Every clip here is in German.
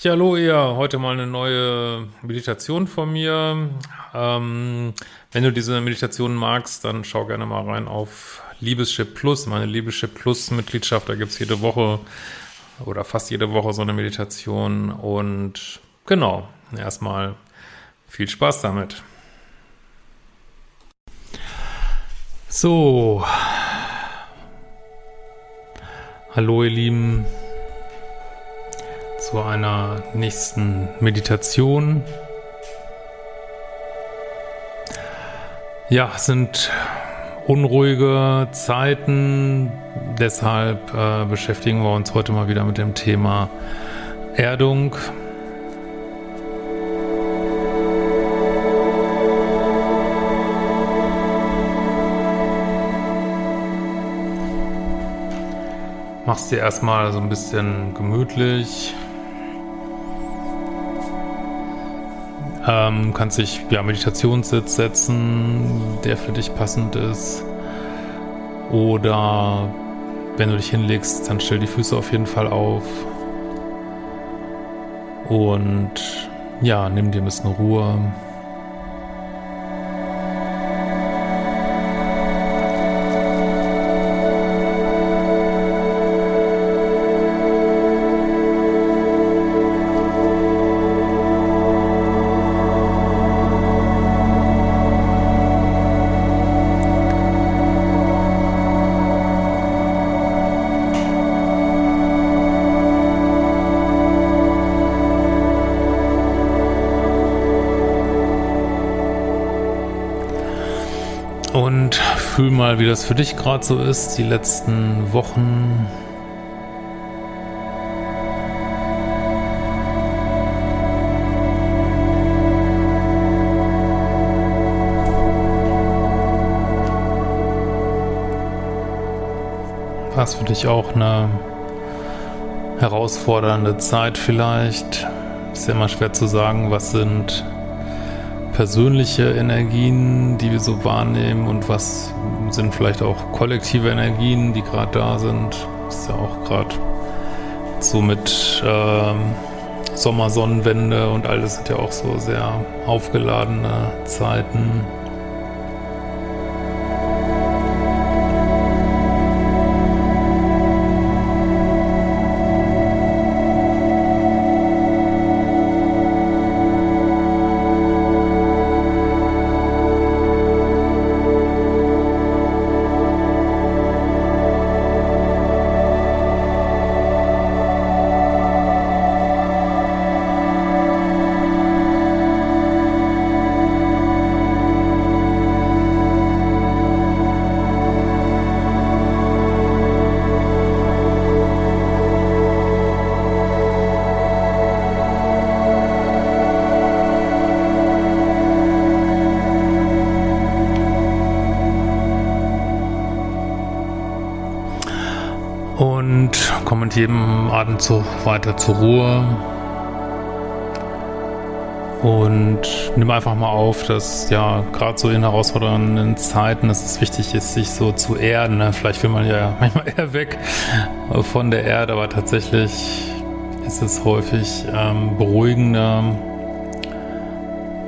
Ja, hallo ihr. Heute mal eine neue Meditation von mir. Ähm, wenn du diese Meditation magst, dann schau gerne mal rein auf Liebeschip Plus, meine Liebeschip Plus Mitgliedschaft. Da gibt's jede Woche oder fast jede Woche so eine Meditation. Und genau, erstmal viel Spaß damit. So. Hallo ihr Lieben zu einer nächsten Meditation. Ja, sind unruhige Zeiten, deshalb äh, beschäftigen wir uns heute mal wieder mit dem Thema Erdung. Machst dir erstmal so ein bisschen gemütlich. Ähm, kannst dich ja Meditationssitz setzen, der für dich passend ist. Oder wenn du dich hinlegst, dann stell die Füße auf jeden Fall auf. Und ja, nimm dir ein bisschen Ruhe. Mal, wie das für dich gerade so ist, die letzten Wochen. War es für dich auch eine herausfordernde Zeit vielleicht? Ist ja immer schwer zu sagen, was sind persönliche Energien, die wir so wahrnehmen und was sind vielleicht auch kollektive Energien, die gerade da sind. Das ist ja auch gerade so mit ähm, Sommersonnenwende und alles sind ja auch so sehr aufgeladene Zeiten. Und komm mit jedem Atemzug weiter zur Ruhe. Und nimm einfach mal auf, dass ja gerade so in herausfordernden Zeiten, dass es wichtig ist, sich so zu erden. Ne? Vielleicht will man ja manchmal eher weg von der Erde, aber tatsächlich ist es häufig ähm, beruhigender,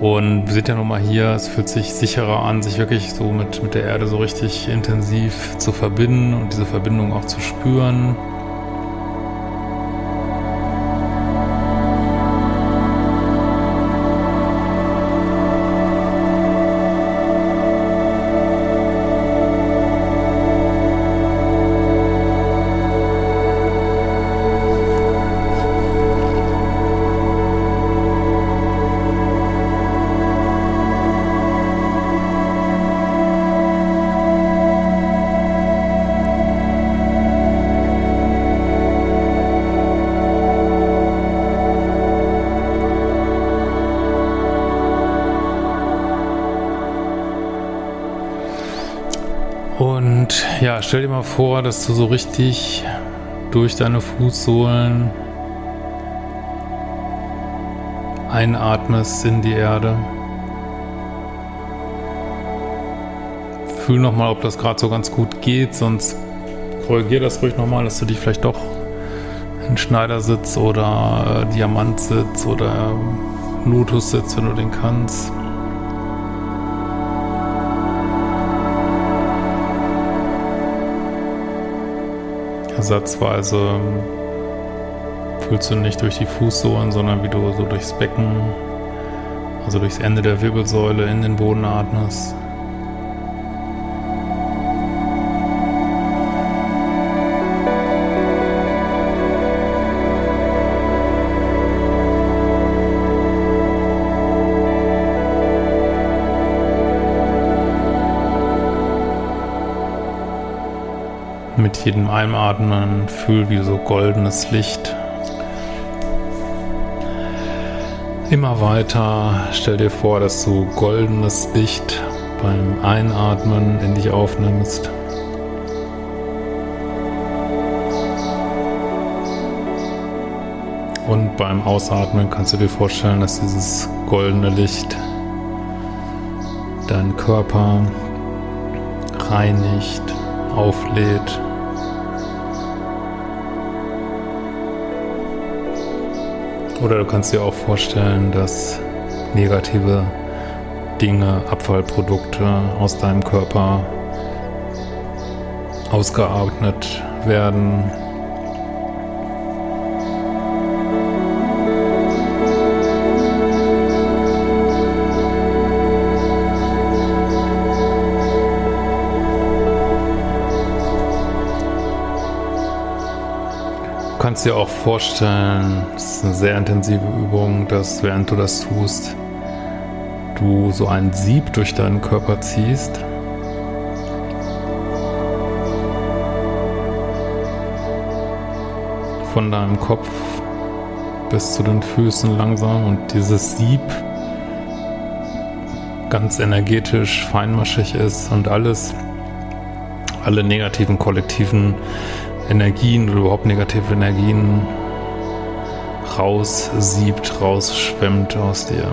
und wir sind ja nun mal hier, es fühlt sich sicherer an, sich wirklich so mit, mit der Erde so richtig intensiv zu verbinden und diese Verbindung auch zu spüren. Ja, stell dir mal vor, dass du so richtig durch deine Fußsohlen einatmest in die Erde. Fühl nochmal, ob das gerade so ganz gut geht, sonst korrigier das ruhig nochmal, dass du dich vielleicht doch ein Schneidersitz oder äh, Diamantsitz oder Lotussitz, wenn du den kannst. Ersatzweise ähm, fühlst du nicht durch die Fußsohlen, sondern wie du so durchs Becken, also durchs Ende der Wirbelsäule in den Boden atmest. Jedem Einatmen fühl wie so goldenes Licht. Immer weiter stell dir vor, dass du goldenes Licht beim Einatmen in dich aufnimmst. Und beim Ausatmen kannst du dir vorstellen, dass dieses goldene Licht deinen Körper reinigt, auflädt Oder du kannst dir auch vorstellen, dass negative Dinge, Abfallprodukte aus deinem Körper ausgeatmet werden, kannst dir auch vorstellen, es ist eine sehr intensive Übung, dass während du das tust, du so ein Sieb durch deinen Körper ziehst. Von deinem Kopf bis zu den Füßen langsam und dieses Sieb ganz energetisch, feinmaschig ist und alles, alle negativen kollektiven Energien oder überhaupt negative Energien raussiebt, rausschwemmt aus dir.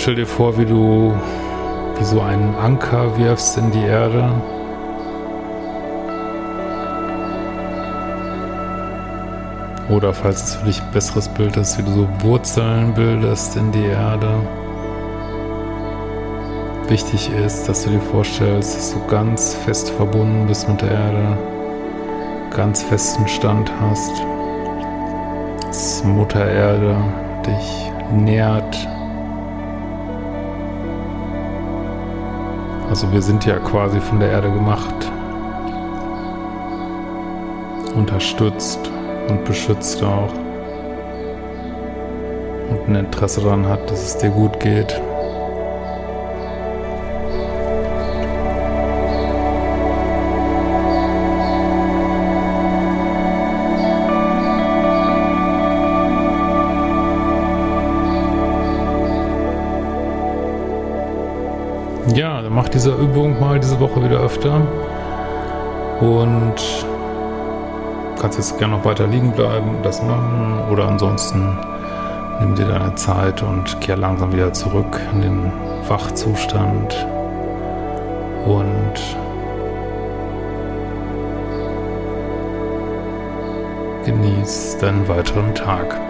Stell dir vor, wie du wie so einen Anker wirfst in die Erde. Oder falls es für dich ein besseres Bild ist, wie du so Wurzeln bildest in die Erde. Wichtig ist, dass du dir vorstellst, dass du ganz fest verbunden bist mit der Erde, ganz festen Stand hast, dass Mutter Erde dich nährt, Also wir sind ja quasi von der Erde gemacht, unterstützt und beschützt auch und ein Interesse daran hat, dass es dir gut geht. Ja, dann mach diese Übung mal diese Woche wieder öfter. Und kannst jetzt gerne noch weiter liegen bleiben und das machen. Oder ansonsten nimm dir deine Zeit und kehr langsam wieder zurück in den Wachzustand. Und genieß deinen weiteren Tag.